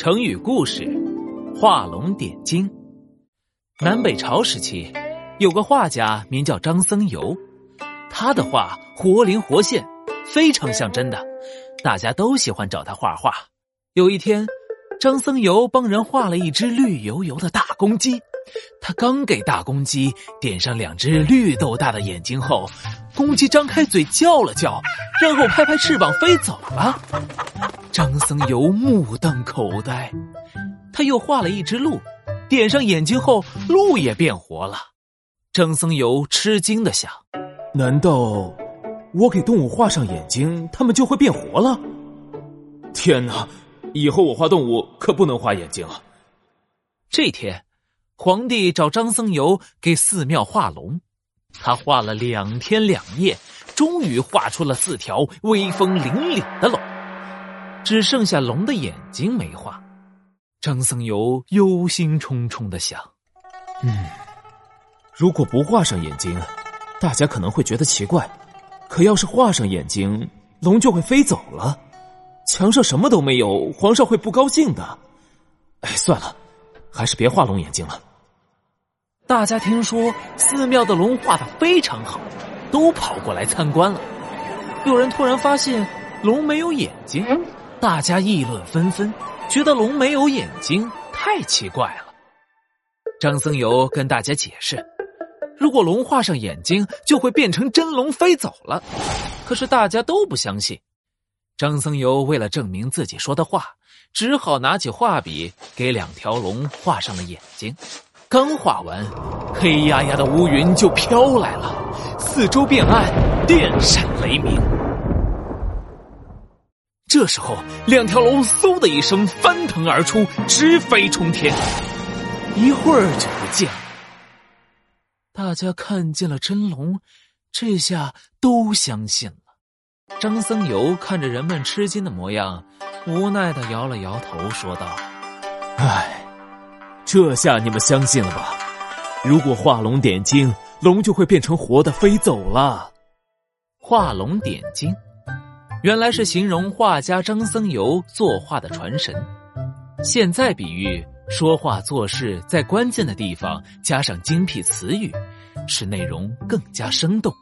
成语故事：画龙点睛。南北朝时期，有个画家名叫张僧繇，他的画活灵活现，非常像真的，大家都喜欢找他画画。有一天，张僧繇帮人画了一只绿油油的大公鸡，他刚给大公鸡点上两只绿豆大的眼睛后，公鸡张开嘴叫了叫，然后拍拍翅膀飞走了。张僧繇目瞪口呆，他又画了一只鹿，点上眼睛后，鹿也变活了。张僧繇吃惊的想：难道我给动物画上眼睛，它们就会变活了？天哪！以后我画动物可不能画眼睛啊！这天，皇帝找张僧繇给寺庙画龙，他画了两天两夜，终于画出了四条威风凛凛的龙。只剩下龙的眼睛没画，张僧繇忧心忡忡的想：“嗯，如果不画上眼睛，大家可能会觉得奇怪；可要是画上眼睛，龙就会飞走了。墙上什么都没有，皇上会不高兴的。哎，算了，还是别画龙眼睛了。”大家听说寺庙的龙画的非常好，都跑过来参观了。有人突然发现龙没有眼睛。大家议论纷纷，觉得龙没有眼睛太奇怪了。张僧繇跟大家解释，如果龙画上眼睛，就会变成真龙飞走了。可是大家都不相信。张僧繇为了证明自己说的话，只好拿起画笔给两条龙画上了眼睛。刚画完，黑压压的乌云就飘来了，四周变暗，电闪雷鸣。这时候，两条龙嗖的一声翻腾而出，直飞冲天，一会儿就不见了。大家看见了真龙，这下都相信了。张僧繇看着人们吃惊的模样，无奈的摇了摇头，说道：“唉，这下你们相信了吧？如果画龙点睛，龙就会变成活的飞走了。画龙点睛。”原来是形容画家张僧繇作画的传神，现在比喻说话做事在关键的地方加上精辟词语，使内容更加生动。